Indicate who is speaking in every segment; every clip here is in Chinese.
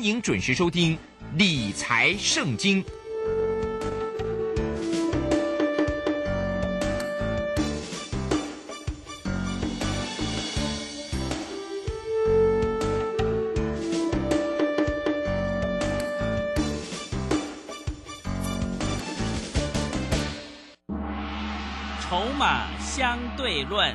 Speaker 1: 欢迎准时收听《理财圣经》。
Speaker 2: 筹码相对论，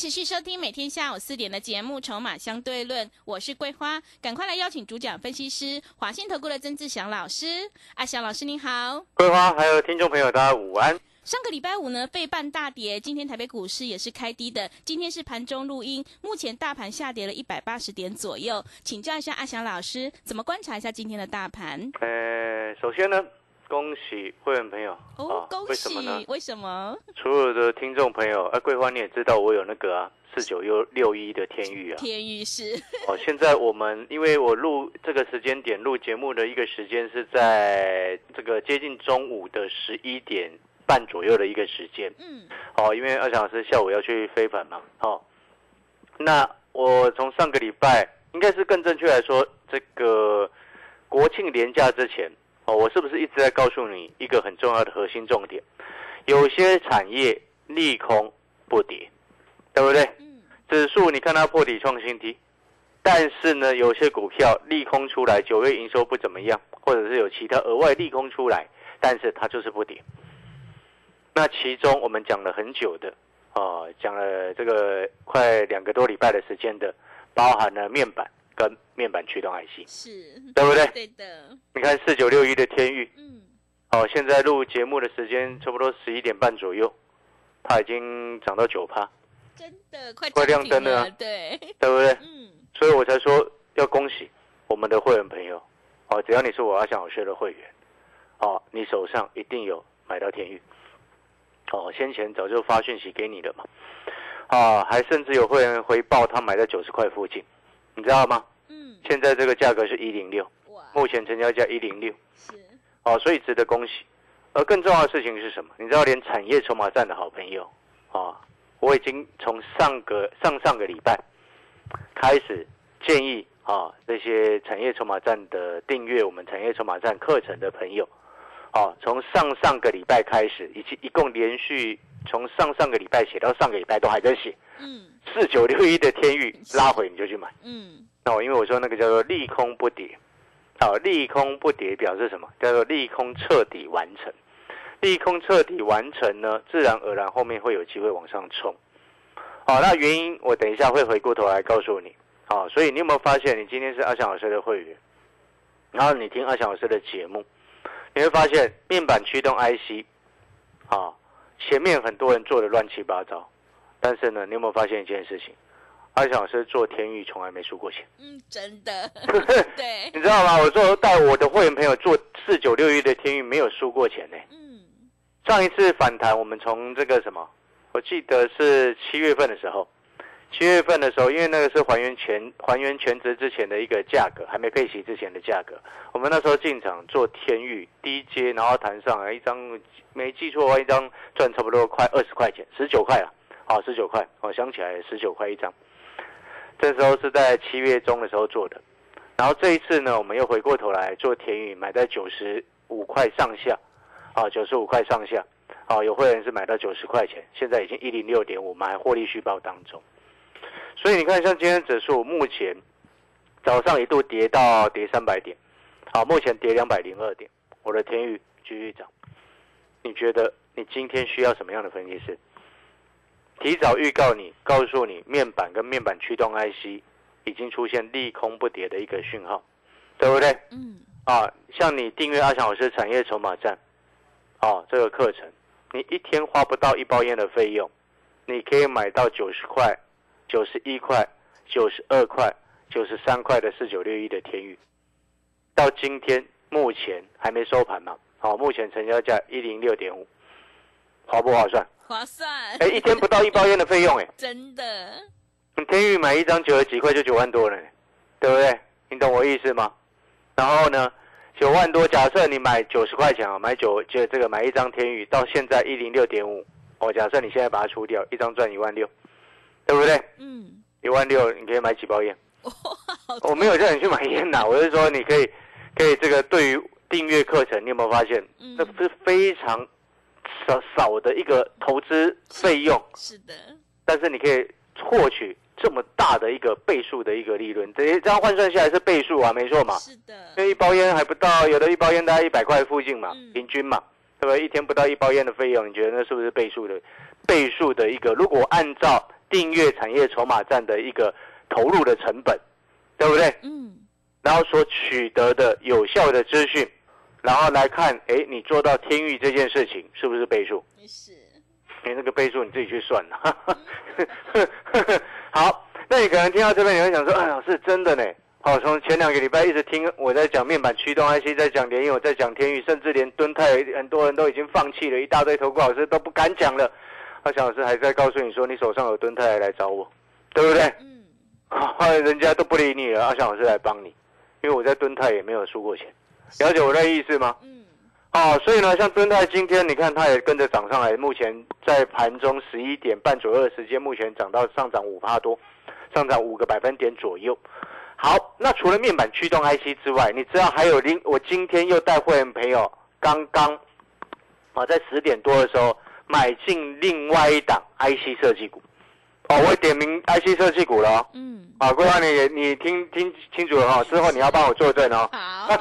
Speaker 3: 持续收听每天下午四点的节目《筹码相对论》，我是桂花，赶快来邀请主讲分析师华信投顾的曾志祥老师。阿祥老师您好，
Speaker 4: 桂花还有听众朋友大家午安。
Speaker 3: 上个礼拜五呢，费半大跌，今天台北股市也是开低的。今天是盘中录音，目前大盘下跌了一百八十点左右。请教一下阿祥老师，怎么观察一下今天的大盘？
Speaker 4: 呃，首先呢，恭喜会员朋友
Speaker 3: 哦，
Speaker 4: 啊
Speaker 3: 恭喜
Speaker 4: 为什么呢？？
Speaker 3: 为什么？
Speaker 4: 所有的听众朋友，啊，桂花你也知道我有那个啊四九六六一的天域啊。
Speaker 3: 天域是
Speaker 4: 哦，现在我们因为我录这个时间点录节目的一个时间是在这个接近中午的十一点半左右的一个时间。
Speaker 3: 嗯
Speaker 4: 哦，因为二翔老师下午要去飞盘嘛，哦，那我从上个礼拜，应该是更正确来说，这个国庆连假之前，哦，我是不是一直在告诉你一个很重要的核心重点？有些产业利空不跌，对不对？
Speaker 3: 嗯
Speaker 4: 指数你看它破底创新低，但是呢，有些股票利空出来，九月营收不怎么样，或者是有其他额外利空出来，但是它就是不跌。那其中我们讲了很久的，哦，讲了这个快两个多礼拜的时间的，包含了面板跟面板驱动 IC，
Speaker 3: 是，
Speaker 4: 对不对？
Speaker 3: 对的，
Speaker 4: 你看四九六一的天域，
Speaker 3: 嗯。
Speaker 4: 哦，现在录节目的时间差不多十一点半左右，它已经涨到九趴，
Speaker 3: 真的快
Speaker 4: 快亮灯了啊
Speaker 3: 对，
Speaker 4: 对不对？
Speaker 3: 嗯。
Speaker 4: 所以我才说要恭喜我们的会员朋友，哦，只要你是我阿翔老师的会员，哦，你手上一定有买到天域，哦，先前早就发讯息给你了嘛，啊，还甚至有会员回报他买在九十块附近，你知道吗？
Speaker 3: 嗯，
Speaker 4: 现在这个价格是一零六，目前成交价一零六，
Speaker 3: 是，
Speaker 4: 哦，所以值得恭喜。而更重要的事情是什么？你知道，连产业筹码站的好朋友，啊，我已经从上个上上个礼拜开始建议啊，这些产业筹码站的订阅我们产业筹码站课程的朋友，啊，从上上个礼拜开始，以及一共连续从上上个礼拜写到上个礼拜都还在写，
Speaker 3: 嗯
Speaker 4: 四九六一的天域拉回你就去买。
Speaker 3: 嗯
Speaker 4: 那我，因为我说那个叫做利空不跌，好、利空不跌表示什么？叫做利空彻底完成。利空彻底完成呢，自然而然后面会有机会往上冲。好、那原因我等一下会回过头来告诉你。好、所以你有没有发现，你今天是阿翔老师的会员，然后你听阿翔老师的节目，你会发现面板驱动 IC，啊、前面很多人做的乱七八糟，但是呢，你有没有发现一件事情？阿翔老师做天域从来没输过钱。
Speaker 3: 嗯，真的，对，
Speaker 4: 你知道吗？我做带我的会员朋友做四九六一的天域没有输过钱呢。
Speaker 3: 嗯
Speaker 4: 上一次反弹，我们从这个什么，我记得是七月份的时候，七月份的时候，因为那个是还原全还原全值之前的一个价格，还没配息之前的价格，我们那时候进场做天域低阶，然后弹上来一张，没记错的话，一张赚差不多快二十块钱，十九块啊，好，十九块，我想起来十九块一张。这时候是在七月中的时候做的，然后这一次呢，我们又回过头来做田宇，买在九十五块上下，啊，九十五块上下，啊，有会员是买到九十块钱，现在已经一零六点五，我们还获利续报当中。所以你看，像今天指数目前早上一度跌到跌三百点，好，目前跌两百零二点，我的天宇继续涨。你觉得你今天需要什么样的分析师？提早预告你，告诉你面板跟面板驱动 IC 已经出现利空不跌的一个讯号，对不对？
Speaker 3: 嗯
Speaker 4: 啊，像你订阅阿强老师产业筹码站，啊，这个课程，你一天花不到一包烟的费用，你可以买到九十块、九十一块、九十二块、九十三块的四九六一的天宇，到今天目前还没收盘嘛，好，目前成交价一零六点五，划不划算？
Speaker 3: 划算，
Speaker 4: 哎，一天不到一包烟的费用，哎，
Speaker 3: 真的，
Speaker 4: 你天宇买一张九十几块就九万多了，对不对？你懂我意思吗？然后呢，九万多，假设你买九十块钱啊，买九就这个买一张天宇，到现在一零六点五，哦，假设你现在把它出掉，一张赚一万六，对不对？
Speaker 3: 嗯，
Speaker 4: 一万六你可以买几包烟？
Speaker 3: 哇，
Speaker 4: 我没有叫你去买烟呐，我是说你可以，可以这个对于订阅课程，你有没有发现，
Speaker 3: 嗯
Speaker 4: 这是非常少少的一个投资费用，
Speaker 3: 是的，
Speaker 4: 但是你可以获取这么大的一个倍数的一个利润，这这样换算下来是倍数啊，没错嘛。
Speaker 3: 是的，
Speaker 4: 因为一包烟还不到，有的一包烟大概一百块附近嘛
Speaker 3: 嗯，
Speaker 4: 平均嘛，对不对？一天不到一包烟的费用，你觉得那是不是倍数的倍数的一个？如果按照订阅产业筹码站的一个投入的成本，对不对？
Speaker 3: 嗯，
Speaker 4: 然后所取得的有效的资讯，然后来看，哎，你做到天域这件事情是不是倍数？
Speaker 3: 是，
Speaker 4: 你那个倍数你自己去算了。好，那你可能听到这边，你会想说，哎，老师真的呢？好，从前两个礼拜一直听我在讲面板驱动 IC，在讲联友，在讲天域，甚至连敦泰，很多人都已经放弃了，一大堆投顾老师都不敢讲了。阿翔老师还在告诉你说，你手上有敦泰来找我，对不对？
Speaker 3: 嗯，
Speaker 4: 啊，人家都不理你了，阿翔老师来帮你，因为我在敦泰也没有输过钱，了解我的意思吗？
Speaker 3: 嗯，
Speaker 4: 哦，所以呢，像敦泰今天你看它也跟着涨上来，目前在盘中十一点半左右的时间，目前涨到上涨五帕多，上涨五个百分点左右。好，那除了面板驱动 IC 之外，你知道还有另我今天又带会员朋友刚刚啊在十点多的时候买进另外一档 IC 设计股。哦，我点名 IC 设计股了哦。
Speaker 3: 嗯，
Speaker 4: 啊，桂花你也你听听清楚了哈、之后你要帮我作证哦。
Speaker 3: 好，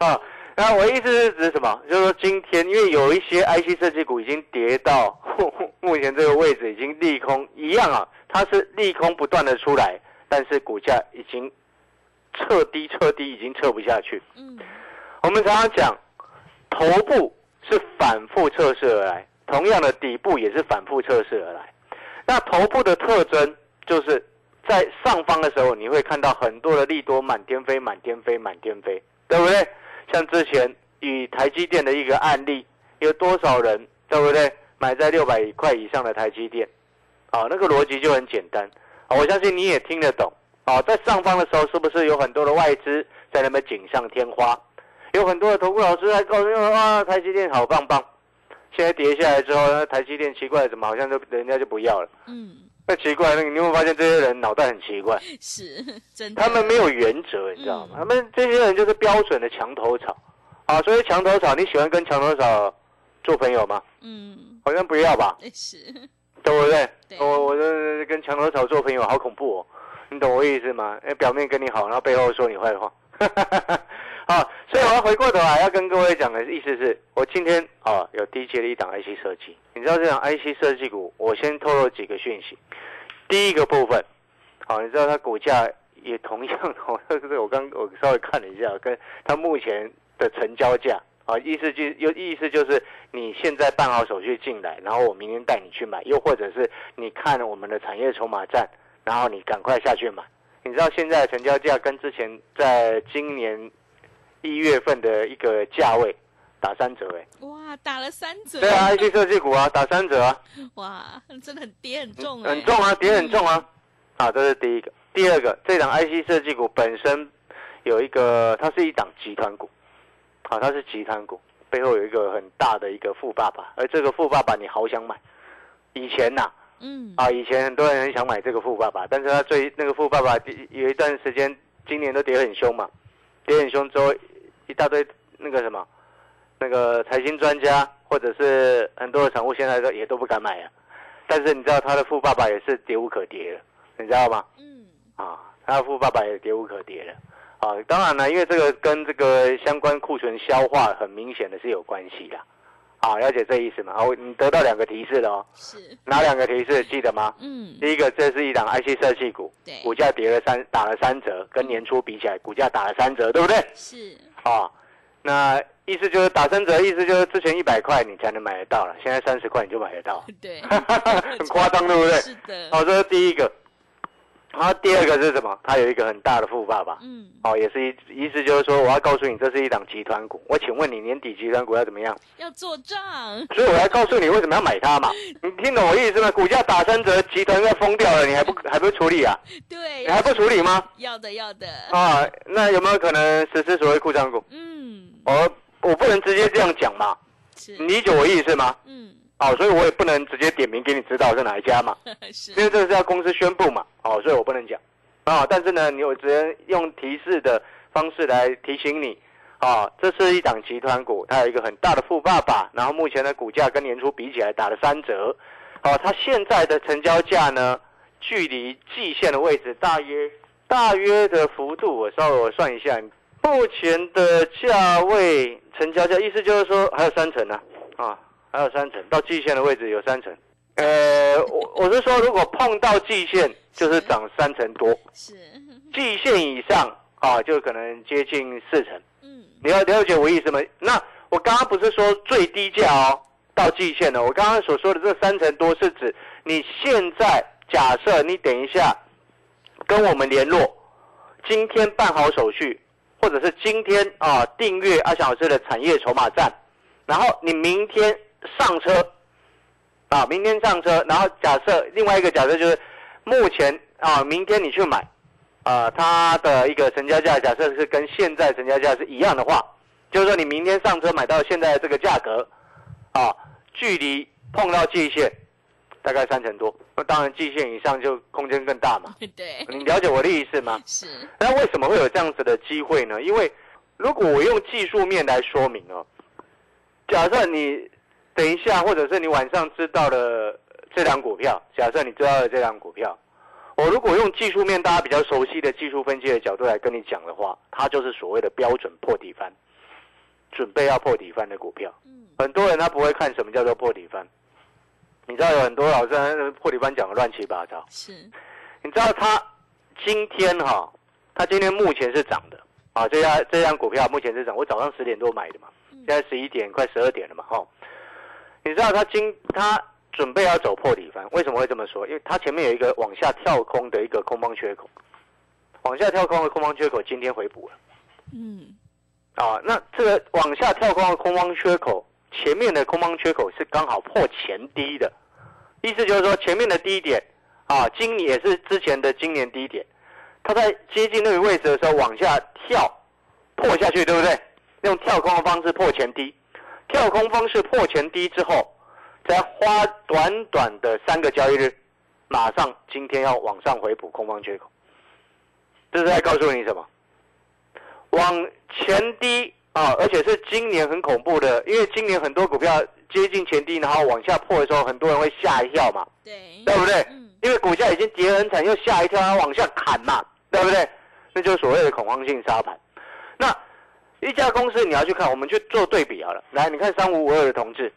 Speaker 4: 啊，那我意思是指什么？就是说今天因为有一些 IC 设计股已经跌到 目前这个位置，已经利空一样啊，它是利空不断的出来，但是股价已经彻低彻低，已经撤不下去。
Speaker 3: 嗯，
Speaker 4: 我们常常讲，头部是反复测试而来，同样的底部也是反复测试而来。那头部的特征就是在上方的时候，你会看到很多的利多满天飞、满天飞、满天飞，对不对？像之前以台积电的一个案例，有多少人对不对买在六百块以上的台积电？啊，那个逻辑就很简单啊，我相信你也听得懂啊。在上方的时候，是不是有很多的外资在那边锦上添花？有很多的投顾老师在告诉你啊，台积电好棒棒。现在跌下来之后，那台积电奇怪，怎么好像就人家就不要了？
Speaker 3: 嗯，
Speaker 4: 那奇怪，那个你有没有发现这些人脑袋很奇怪？
Speaker 3: 是真的，
Speaker 4: 他们没有原则，你知道吗？他们这些人就是标准的墙头草啊。所以墙头草，你喜欢跟墙头草做朋友吗？
Speaker 3: 嗯，
Speaker 4: 好像不要吧，
Speaker 3: 是，
Speaker 4: 对不对？
Speaker 3: 对
Speaker 4: 我我这跟墙头草做朋友好恐怖哦，你懂我意思吗？哎，表面跟你好，然后背后说你坏话。啊，所以我要回过头来要跟各位讲的意思是，我今天啊有低阶的一档 IC 设计，你知道这档 IC 设计股，我先透露几个讯息。第一个部分，好，你知道它股价也同样哦，这 个我刚我稍微看了一下，跟它目前的成交价啊，意思就又意思就是你现在办好手续进来，然后我明天带你去买，又或者是你看我们的产业筹码站，然后你赶快下去买。你知道现在的成交价跟之前在今年一月份的一个价位打三折哎、
Speaker 3: 哇，打了三折，
Speaker 4: 对啊，IC 设计股啊打三折啊，
Speaker 3: 哇，真的很跌很重哎，
Speaker 4: 很重啊，跌很重啊，啊，这是第一个。第二个，这档 IC 设计股本身有一个，它是一档集团股，啊、它是集团股，背后有一个很大的一个富爸爸，而这个富爸爸你好想买，以前呐、
Speaker 3: 嗯，
Speaker 4: 啊，以前很多人很想买这个富爸爸，但是他最那个富爸爸有一段时间，今年都跌很凶嘛，跌很凶之后，一大堆那个什么，那个财经专家或者是很多的散户现在都也都不敢买啊。但是你知道他的富爸爸也是跌无可跌了，你知道吗？
Speaker 3: 嗯，
Speaker 4: 啊，他的富爸爸也跌无可跌了。啊，当然了，因为这个跟这个相关库存消化很明显的是有关系的。啊，了解这意思吗？好，你得到两个提示了哦。
Speaker 3: 是，
Speaker 4: 哪两个提示记得吗？
Speaker 3: 嗯，
Speaker 4: 第一个，这是一档 IC 设计股，股价跌了三，打了三折，跟年初比起来，股价打了三折，对不对？
Speaker 3: 是，
Speaker 4: 啊，那意思就是打三折，意思就是之前一百块你才能买得到了，现在三十块你就买得到，
Speaker 3: 对，
Speaker 4: 很夸张，对不对？
Speaker 3: 是的，
Speaker 4: 好，这是第一个。然后第二个是什么？它有一个很大的富爸爸，
Speaker 3: 嗯，
Speaker 4: 哦，也是意意思就是说，我要告诉你，这是一档集团股。我请问你，年底集团股要怎么样？
Speaker 3: 要做账，
Speaker 4: 所以我要告诉你为什么要买它嘛。你听懂我意思吗？股价打三折，集团要疯掉了，你还不 还不处理啊？
Speaker 3: 对，
Speaker 4: 你还不处理吗？
Speaker 3: 要的要的，
Speaker 4: 啊，那有没有可能实施所谓库藏股？
Speaker 3: 嗯，
Speaker 4: 我我不能直接这样讲嘛，
Speaker 3: 是，
Speaker 4: 你理解我意思吗？
Speaker 3: 嗯，
Speaker 4: 哦，所以我也不能直接点名给你知道是哪一家嘛，
Speaker 3: 是。
Speaker 4: 因，为这是要公司宣布嘛，哦，所以我不能讲。啊，但是呢，你我只能用提示的方式来提醒你，啊，这是一档集团股，它有一个很大的富爸爸，然后目前的股价跟年初比起来打了三折，哦、它现在的成交价呢，距离季线的位置大约大约的幅度，我稍微我算一下，目前的价位成交价，意思就是说还有三成呢、啊，还有三成，到季线的位置有三成。呃，我我是说，如果碰到季线，就是涨三成多；
Speaker 3: 是，
Speaker 4: 季线以上啊，就可能接近四成。
Speaker 3: 嗯，
Speaker 4: 你要了解我意思吗？那我刚刚不是说最低价哦，到季线了。我刚刚所说的这三成多是指你现在假设你等一下跟我们联络，今天办好手续，或者是今天啊订阅阿翔老师的产业筹码站，然后你明天上车，啊，明天上车，然后假设另外一个假设就是目前啊，明天你去买。啊，它的一个成交价假设是跟现在成交价是一样的话，就是说你明天上车买到现在的这个价格，啊，距离碰到季线大概三成多，那当然季线以上就空间更大嘛。
Speaker 3: 对，
Speaker 4: 你了解我的意思吗？
Speaker 3: 是，
Speaker 4: 那为什么会有这样子的机会呢？因为如果我用技术面来说明哦，假设你等一下，或者是你晚上知道了这张股票，假设你知道了这张股票，我如果用技术面大家比较熟悉的技术分析的角度来跟你讲的话，它就是所谓的标准破底翻，准备要破底翻的股票。
Speaker 3: 嗯，
Speaker 4: 很多人他不会看什么叫做破底翻，你知道有很多老师破底翻讲的乱七八糟。
Speaker 3: 是，
Speaker 4: 你知道他今天哈、他今天目前是涨的啊，这家这张股票目前是涨，我早上十点多买的嘛，
Speaker 3: 嗯
Speaker 4: 现在十一点快十二点了嘛哈、你知道它今它准备要走破底翻，为什么会这么说？因为它前面有一个往下跳空的一个空方缺口，往下跳空的空方缺口今天回补了
Speaker 3: 嗯，
Speaker 4: 啊，那这个往下跳空的空方缺口，前面的空方缺口是刚好破前低的，意思就是说前面的低点啊，今年也是之前的今年低点，它在接近那个位置的时候往下跳，破下去，对不对？用跳空的方式破前低，跳空方式破前低之后，再花短短的三个交易日，马上今天要往上回补空方缺口，这是在告诉你什么？往前低啊，而且是今年很恐怖的，因为今年很多股票接近前低，然后往下破的时候，很多人会吓一跳嘛，
Speaker 3: 对，
Speaker 4: 对不对？
Speaker 3: 嗯，
Speaker 4: 因为股价已经跌得很惨，又吓一跳，要往下砍嘛，对不对？那就是所谓的恐慌性杀盘。那一家公司你要去看，我们去做对比好了。来，你看三五五二的同志，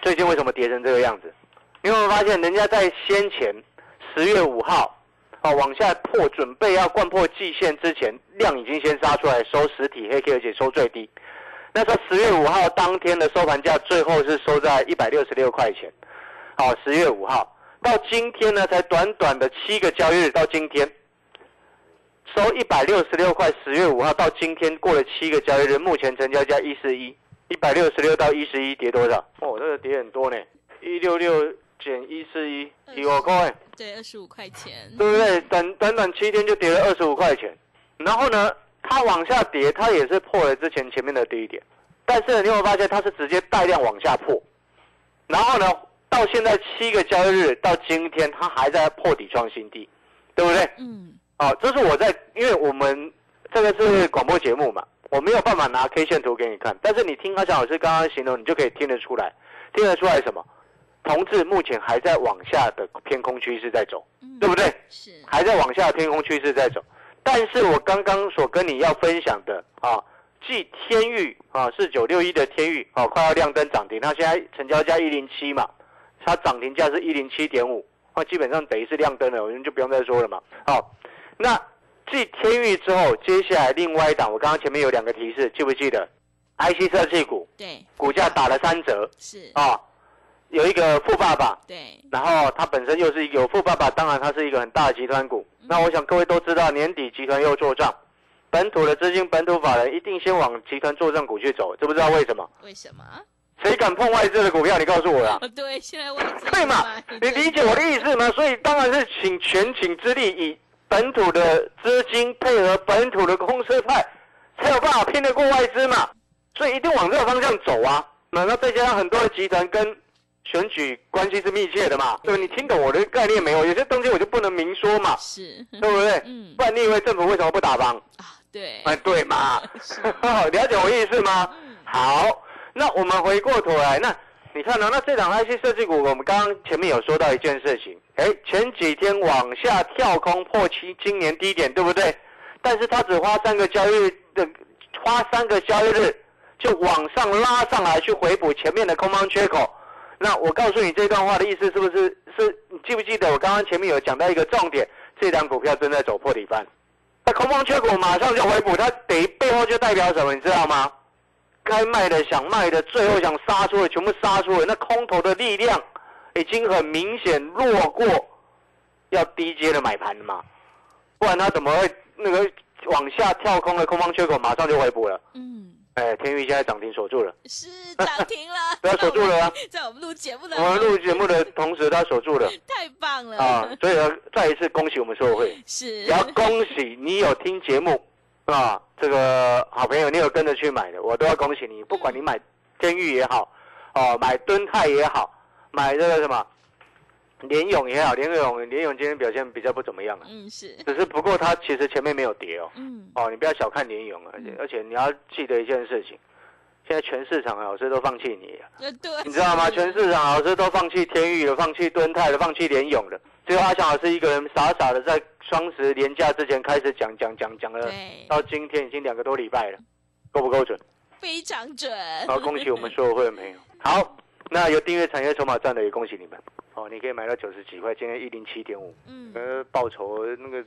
Speaker 4: 最近为什么跌成这个样子？你有没有发现，人家在先前十月五号，哦往下破，准备要灌破季线之前，量已经先杀出来，收实体黑 K，而且收最低。那时候十月五号当天的收盘价，最后是收在一百六十六块钱。好，十月五号到今天呢，才短短的七个交易日，到今天收一百六十六块。十月五号到今天过了七个交易日，目前成交价一四一，一百六十六到一十一跌多少？哦，这个跌很多呢，一六六减一四一，提我块，哎
Speaker 3: 对，二十五块钱，
Speaker 4: 对不对？短短短七天就跌了二十五块钱，然后呢，它往下跌，它也是破了之前前面的低点，但是你有没有发现它是直接带量往下破，然后呢，到现在七个交易日到今天，它还在破底创新低，对不对？
Speaker 3: 嗯，
Speaker 4: 哦，这是我在，因为我们这个是广播节目嘛，我没有办法拿 K 线图给你看，但是你听阿翔老师刚刚形容，你就可以听得出来，听得出来什么？同志目前还在往下的偏空趋势在走，
Speaker 3: 嗯
Speaker 4: 对不对？
Speaker 3: 是，
Speaker 4: 还在往下的偏空趋势在走。但是我刚刚所跟你要分享的啊，即天域啊是九六一的天域啊快要亮灯涨停，它现在成交价一零七嘛，它涨停价是一零七点五，那基本上等于是亮灯了，我们就不用再说了嘛。好，那继天域之后，接下来另外一档，我刚刚前面有两个提示，记不记得？IC 设计股
Speaker 3: 对，
Speaker 4: 股价打了三折
Speaker 3: 是，
Speaker 4: 啊，有一个富爸爸，
Speaker 3: 对，
Speaker 4: 然后它本身又是有富爸爸，当然它是一个很大的集团股那我想各位都知道，年底集团又做账，本土的资金、本土法人一定先往集团做账股去走，知不知道为什么？
Speaker 3: 为什么？
Speaker 4: 谁敢碰外资的股票？你告诉我呀！
Speaker 3: 哦，对，现在外资
Speaker 4: 对嘛？你理解我的意思吗？所以当然是请全请之力，以本土的资金配合本土的公司派，才有办法拼得过外资嘛。所以一定往这个方向走啊。那那再加上很多的集团跟选举关系是密切的嘛，对吧？你听懂我的概念没有？有些东西我就不能明说嘛，
Speaker 3: 是，
Speaker 4: 对不对？
Speaker 3: 嗯
Speaker 4: 不然你以为政府为什么不打帮？
Speaker 3: 啊，对，
Speaker 4: 哎，对嘛？
Speaker 3: 是
Speaker 4: 了解我意思吗？
Speaker 3: 嗯
Speaker 4: 好，那我们回过头来，那你看呢、那这档 IC 设计股，我们刚刚前面有说到一件事情，哎，前几天往下跳空破期今年低点，对不对？但是它只花三个交易日的，花三个交易日就往上拉上来，去回补前面的空方缺口。那我告诉你这段话的意思是不是？是你记不记得我刚刚前面有讲到一个重点？这档股票正在走破底翻，那空方缺口马上就回补，它等于背后就代表什么？你知道吗？该卖的想卖的，最后想杀出的全部杀出了，那空头的力量已经很明显弱过要低阶的买盘了嘛，不然它怎么会那个往下跳空的空方缺口马上就回补了？
Speaker 3: 嗯，
Speaker 4: 哎，天宇现在涨停锁住了，
Speaker 3: 是涨停了，
Speaker 4: 不要锁住了啊。
Speaker 3: 在我们录节目的
Speaker 4: 我们录节目的同时它锁住了。
Speaker 3: 太棒了。
Speaker 4: 啊，所以呢，再一次恭喜我们所有会。
Speaker 3: 是。
Speaker 4: 也要恭喜你有听节目啊，这个好朋友你有跟着去买的，我都要恭喜你。不管你买天域也好，哦，买敦泰也好，买这个什么联勇也好，联勇联勇今天表现比较不怎么样啊，
Speaker 3: 嗯是。
Speaker 4: 只是不过它其实前面没有跌哦，
Speaker 3: 嗯。
Speaker 4: 哦，你不要小看联勇啊，而且而且你要记得一件事情，现在全市场老师都放弃你
Speaker 3: 对，
Speaker 4: 你知道吗？全市场老师都放弃天域了，放弃敦泰了，放弃联勇了，只有阿翔老师一个人傻傻的在双十连假之前开始讲讲讲讲了，到今天已经两个多礼拜了，够不够准？
Speaker 3: 非常准，
Speaker 4: 好，恭喜我们所有会员朋友。好，那有订阅产业筹码站的也恭喜你们。哦，你可以买到九十几块，今天一零七点五，
Speaker 3: 嗯
Speaker 4: 呃，报酬那个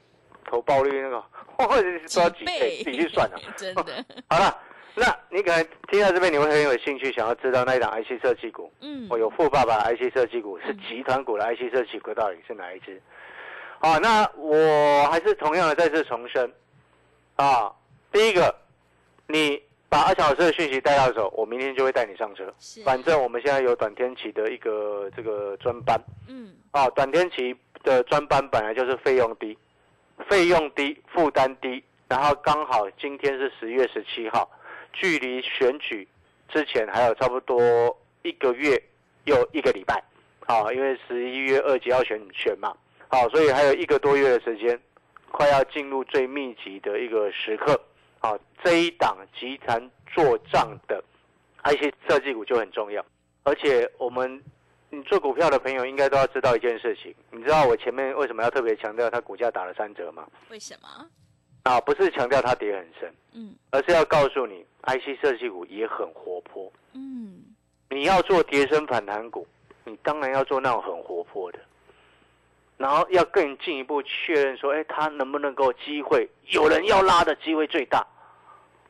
Speaker 4: 投报率那个，哦，都要几倍，自己去算啊。
Speaker 3: 真的，
Speaker 4: 好了，那你可能听到这边，你会很有兴趣，想要知道那一档 IC 设计股。
Speaker 3: 嗯
Speaker 4: 我有富爸爸的 IC 设计股，是集团股的 IC 设计股，到底是哪一只？啊，那我还是同样的再次重申，啊，第一个，你把阿小老师的讯息带到手，我明天就会带你上车。
Speaker 3: 是，
Speaker 4: 反正我们现在有短天期的一个这个专班，
Speaker 3: 嗯
Speaker 4: 啊，短天期的专班本来就是费用低，费用低，负担低，然后刚好今天是十月十七号，距离选举之前还有差不多一个月又一个礼拜，啊，因为十一月二级要选选嘛，好、所以还有一个多月的时间，快要进入最密集的一个时刻，好、这一档集团做账的 IC 设计股就很重要，而且我们你做股票的朋友应该都要知道一件事情，你知道我前面为什么要特别强调它股价打了三折吗？
Speaker 3: 为什么？
Speaker 4: 啊，不是强调它跌很深，
Speaker 3: 嗯
Speaker 4: 而是要告诉你，IC 设计股也很活泼。
Speaker 3: 嗯
Speaker 4: 你要做跌升反弹股，你当然要做那种很活泼的，然后要更进一步确认说，哎，它能不能够机会有人要拉的机会最大，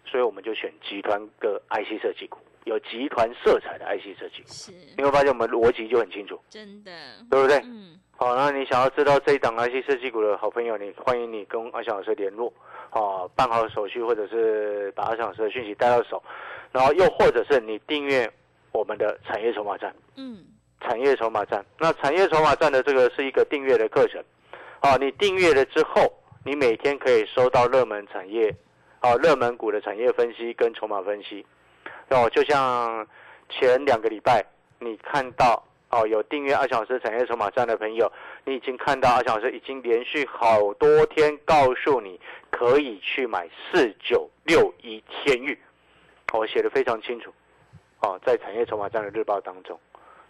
Speaker 4: 所以我们就选集团的 IC 设计股，有集团色彩的 IC 设计股。
Speaker 3: 是。
Speaker 4: 你会发现我们逻辑就很清楚，
Speaker 3: 真的，
Speaker 4: 对不对？
Speaker 3: 嗯。
Speaker 4: 好，那你想要知道这一档 IC 设计股的好朋友，你欢迎你跟阿翔老师联络，啊，办好手续，或者是把阿翔老师的讯息带到手，然后又或者是你订阅我们的产业筹码站，
Speaker 3: 嗯
Speaker 4: 产业筹码站。那产业筹码站的这个是一个订阅的课程，啊，你订阅了之后，你每天可以收到热门产业，啊，热门股的产业分析跟筹码分析，哦，就像前两个礼拜你看到。哦，有订阅阿翔老师产业筹码站的朋友，你已经看到阿翔老师已经连续好多天告诉你可以去买四九六一天域，我写的非常清楚，哦，在产业筹码站的日报当中，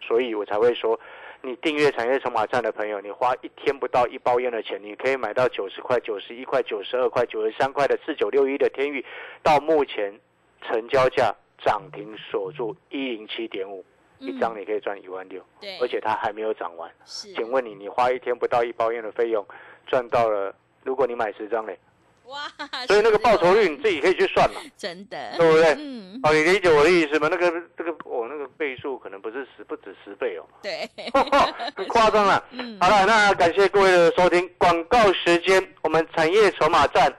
Speaker 4: 所以我才会说，你订阅产业筹码站的朋友，你花一天不到一包烟的钱，你可以买到九十块、九十一块、九十二块、九十三块的四九六一的天域，到目前成交价涨停锁住一零七点五，一张你可以赚一万六。
Speaker 3: 对，
Speaker 4: 而且它还没有涨完。
Speaker 3: 是，
Speaker 4: 请问你，你花一天不到一包烟的费用，赚到了？如果你买十张嘞，
Speaker 3: 哇，
Speaker 4: 所以那个
Speaker 3: 是
Speaker 4: 报酬率
Speaker 3: 哦
Speaker 4: 你自己可以去算嘛，
Speaker 3: 真的，
Speaker 4: 对不对？
Speaker 3: 嗯
Speaker 4: 哦，你理解我的意思吗？那个那个倍数可能不是十，不止十倍哦，
Speaker 3: 对，
Speaker 4: 很夸张了。
Speaker 3: 嗯，
Speaker 4: 好了，那感谢各位的收听。广告时间，我们产业筹码站，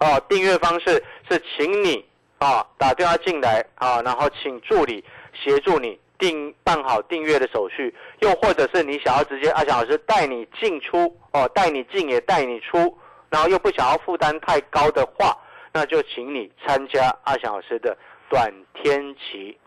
Speaker 4: 哦，订阅方式是请你啊打电话进来啊，然后请助理协助你订办好订阅的手续，又或者是你想要直接阿翔老师带你进出哦，带你进也带你出，然后又不想要负担太高的话，那就请你参加阿翔老师的短天期的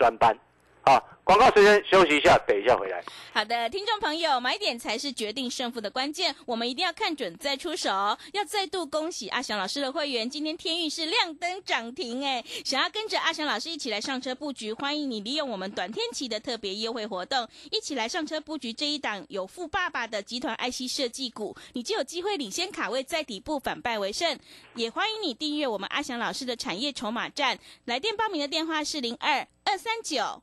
Speaker 4: 专班。啊，广告时间休息一下，等一下回来。
Speaker 3: 好的，听众朋友，买点才是决定胜负的关键，我们一定要看准再出手。要再度恭喜阿翔老师的会员，今天天运是亮灯涨停哎！想要跟着阿翔老师一起来上车布局，欢迎你利用我们短天期的特别优惠活动，一起来上车布局这一档有富爸爸的集团 IC 设计股，你就有机会领先卡位，在底部反败为胜。也欢迎你订阅我们阿翔老师的产业筹码站，来电报名的电话是零二二三九。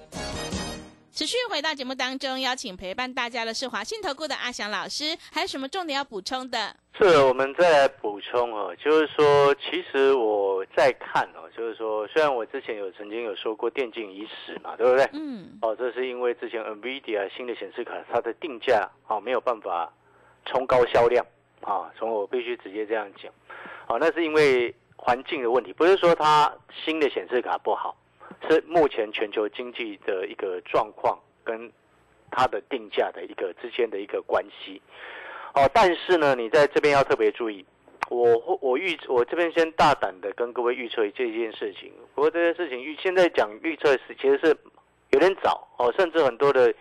Speaker 3: 持续回到节目当中，邀请陪伴大家的是华信投顾的阿翔老师，还有什么重点要补充的？
Speaker 4: 是，我们再来补充哦，就是说，其实我在看哦，就是说，虽然我之前有曾经有说过电竞已死嘛，对不对？
Speaker 3: 嗯，
Speaker 4: 哦，这是因为之前 NVIDIA 新的显示卡它的定价哦没有办法冲高销量啊，从我必须直接这样讲，哦，那是因为环境的问题，不是说它新的显示卡不好，是目前全球经济的一个状况跟它的定价的一个之间的一个关系。哦，但是呢，你在这边要特别注意，我我预我这边先大胆的跟各位预测这件事情。不过这件事情预现在讲预测是其实是有点早哦，甚至很多的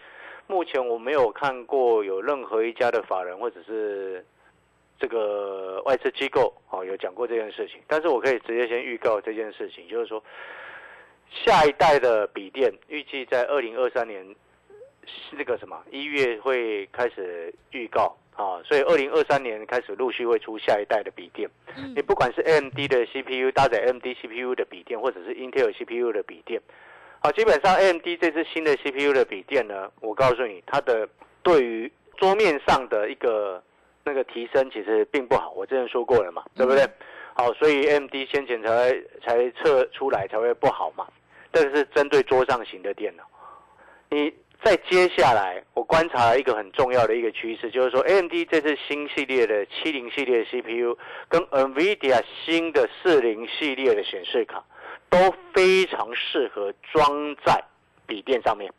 Speaker 4: 目前我没有看过有任何一家的法人或者是这个外资机构哦有讲过这件事情。但是我可以直接先预告这件事情，就是说下一代的笔电预计在二零二三年那个什么一月会开始预告。啊，所以二零二三年开始陆续会出下一代的笔电。
Speaker 3: 嗯
Speaker 4: 你不管是 AMD 的 CPU 搭载 AMD CPU 的笔电，或者是 Intel CPU 的笔电，好，基本上 AMD 这次新的 CPU 的笔电呢，我告诉你，它的对于桌面上的一个那个提升其实并不好。我之前说过了嘛，对不对？好，所以 AMD 先前才才测出来才会不好嘛。这个是针对桌上型的电脑，你。在接下来，我观察了一个很重要的一个趋势，就是说，AMD 这次新系列的七零系列 CPU 跟 NVIDIA 新的四零系列的显示卡都非常适合装在笔电上面。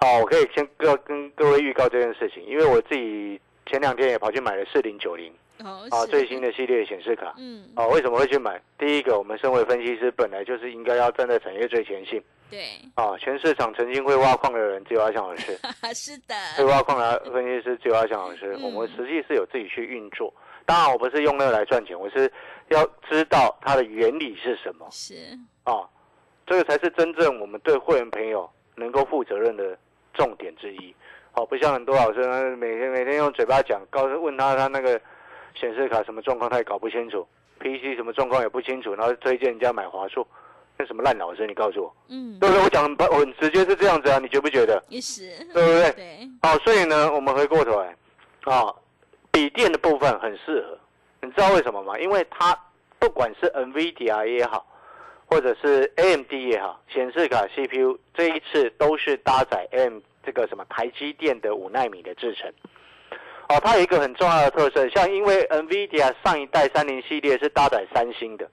Speaker 4: 哦，我可以先各跟各位预告这件事情，因为我自己前两天也跑去买了四零九零
Speaker 3: 哦，
Speaker 4: 啊最新的系列显示卡。
Speaker 3: 嗯，
Speaker 4: 哦，为什么会去买？第一个，我们身为分析师，本来就是应该要站在产业最前线。
Speaker 3: 对，
Speaker 4: 啊，全市场曾经会挖矿的人只有阿翔老师，
Speaker 3: 是的，
Speaker 4: 会挖矿的分析师只有阿翔老师。
Speaker 3: 嗯
Speaker 4: 我们实际是有自己去运作，当然我不是用那个来赚钱，我是要知道它的原理是什么
Speaker 3: 是，
Speaker 4: 啊，这个才是真正我们对会员朋友能够负责任的重点之一。好、不像很多老师呢每天每天用嘴巴讲，告诉问他他那个显示卡什么状况他也搞不清楚，PC 什么状况也不清楚，然后推荐人家买华硕，那什么烂老师，你告诉我，
Speaker 3: 嗯，
Speaker 4: 对不对？我讲很很直接是这样子啊，你觉不觉得？
Speaker 3: 也是，
Speaker 4: 对不对？
Speaker 3: 对，
Speaker 4: 好，所以呢，我们回过头来，啊，笔电的部分很适合，你知道为什么吗？因为它不管是 NVIDIA 也好，或者是 AMD 也好，显示卡 CPU 这一次都是搭载 AM 这个什么台积电的五纳米的制程。哦，它有一个很重要的特色，像因为 NVIDIA 上一代三零系列是搭载三星的，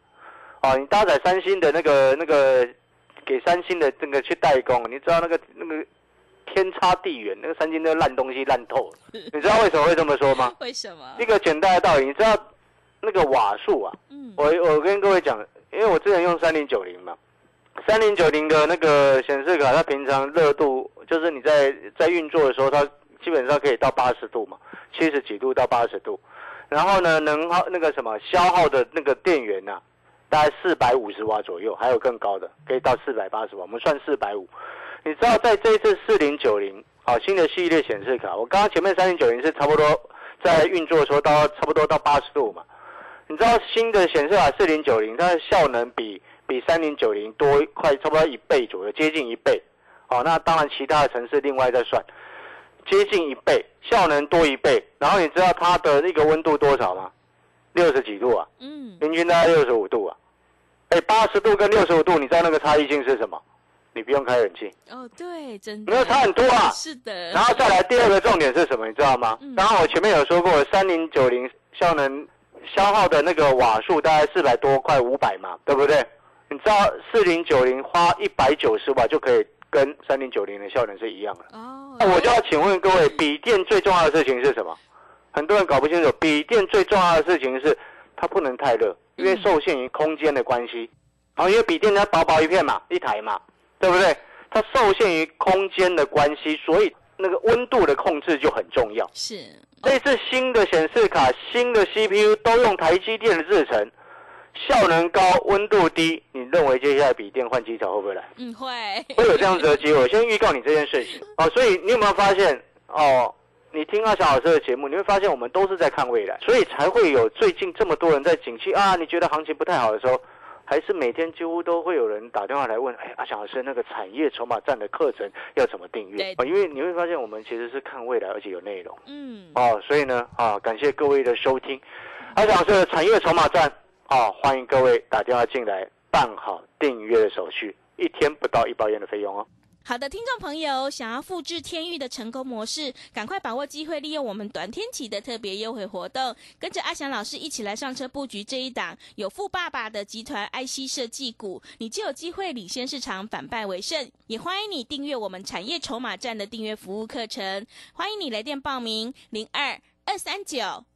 Speaker 4: 哦，你搭载三星的那个那个给三星的那个去代工，你知道那个那个天差地远，那个三星那个烂东西烂透了。你知道为什么会这么说吗？
Speaker 3: 为什么
Speaker 4: 一？个简单的道理，你知道那个瓦数啊？
Speaker 3: 嗯，
Speaker 4: 我我跟各位讲，因为我之前用三零九零嘛，三零九零的那个显示卡，它平常热度就是你在在运作的时候，它基本上可以到八十度嘛，七十几度到八十度。然后呢，能耗那个什么消耗的那个电源呐、大概四百五十瓦左右，还有更高的，可以到四百八十瓦。我们算四百五。你知道在这一次四零九零啊新的系列显示卡，我刚刚前面三零九零是差不多在运作的时候到差不多到八十度嘛。你知道新的显示卡四零九零，它的效能比比三零九零多快差不多一倍左右，接近一倍。哦，那当然其他的城市另外再算，接近一倍，效能多一倍。然后你知道它的那个温度多少吗？六十几度啊，
Speaker 3: 嗯，
Speaker 4: 平均大概六十五度啊。哎，八十度跟六十五度，你知道那个差异性是什么？你不用开冷气，
Speaker 3: 哦，对，真的，
Speaker 4: 没有差很多啊
Speaker 3: 是的，
Speaker 4: 然后再来第二个重点是什么？你知道吗
Speaker 3: 嗯？
Speaker 4: 刚刚我前面有说过，三零九零效能消耗的那个瓦数大概四百多，快五百嘛，对不对？你知道四零九零花一百九十瓦就可以跟三零九零的效能是一样的。
Speaker 3: 哦，
Speaker 4: 那我就要请问各位，笔电最重要的事情是什么？很多人搞不清楚，笔电最重要的事情是它不能太热，因为受限于空间的关系。然后因为笔电它薄薄一片嘛，一台嘛，对不对？它受限于空间的关系，所以那个温度的控制就很重要。
Speaker 3: 是，
Speaker 4: 这次新的显示卡、新的 CPU 都用台积电的制程，效能高、温度低。你认为接下来笔电换机潮会不会来？
Speaker 3: 嗯，会，
Speaker 4: 会有这样子的机会。我先预告你这件事情 哦。所以你有没有发现哦？你听阿翔老师的节目，你会发现我们都是在看未来，所以才会有最近这么多人在景气啊，你觉得行情不太好的时候，还是每天几乎都会有人打电话来问，哎，阿翔老师那个产业筹码站的课程要怎么订阅
Speaker 3: 啊？
Speaker 4: 哦因为你会发现我们其实是看未来，而且有内容。
Speaker 3: 嗯，
Speaker 4: 哦，所以呢，啊，感谢各位的收听。阿翔老师的产业筹码站，哦，欢迎各位打电话进来办好订阅的手续，一天不到一包烟的费用哦。
Speaker 3: 好的，听众朋友，想要复制天域的成功模式，赶快把握机会，利用我们短天期的特别优惠活动，跟着阿翔老师一起来上车布局这一档有富爸爸的集团 IC 设计股，你就有机会领先市场，反败为胜。也欢迎你订阅我们产业筹码站的订阅服务课程，欢迎你来电报名零二二三九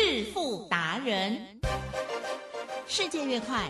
Speaker 5: 致富达人，世界越快，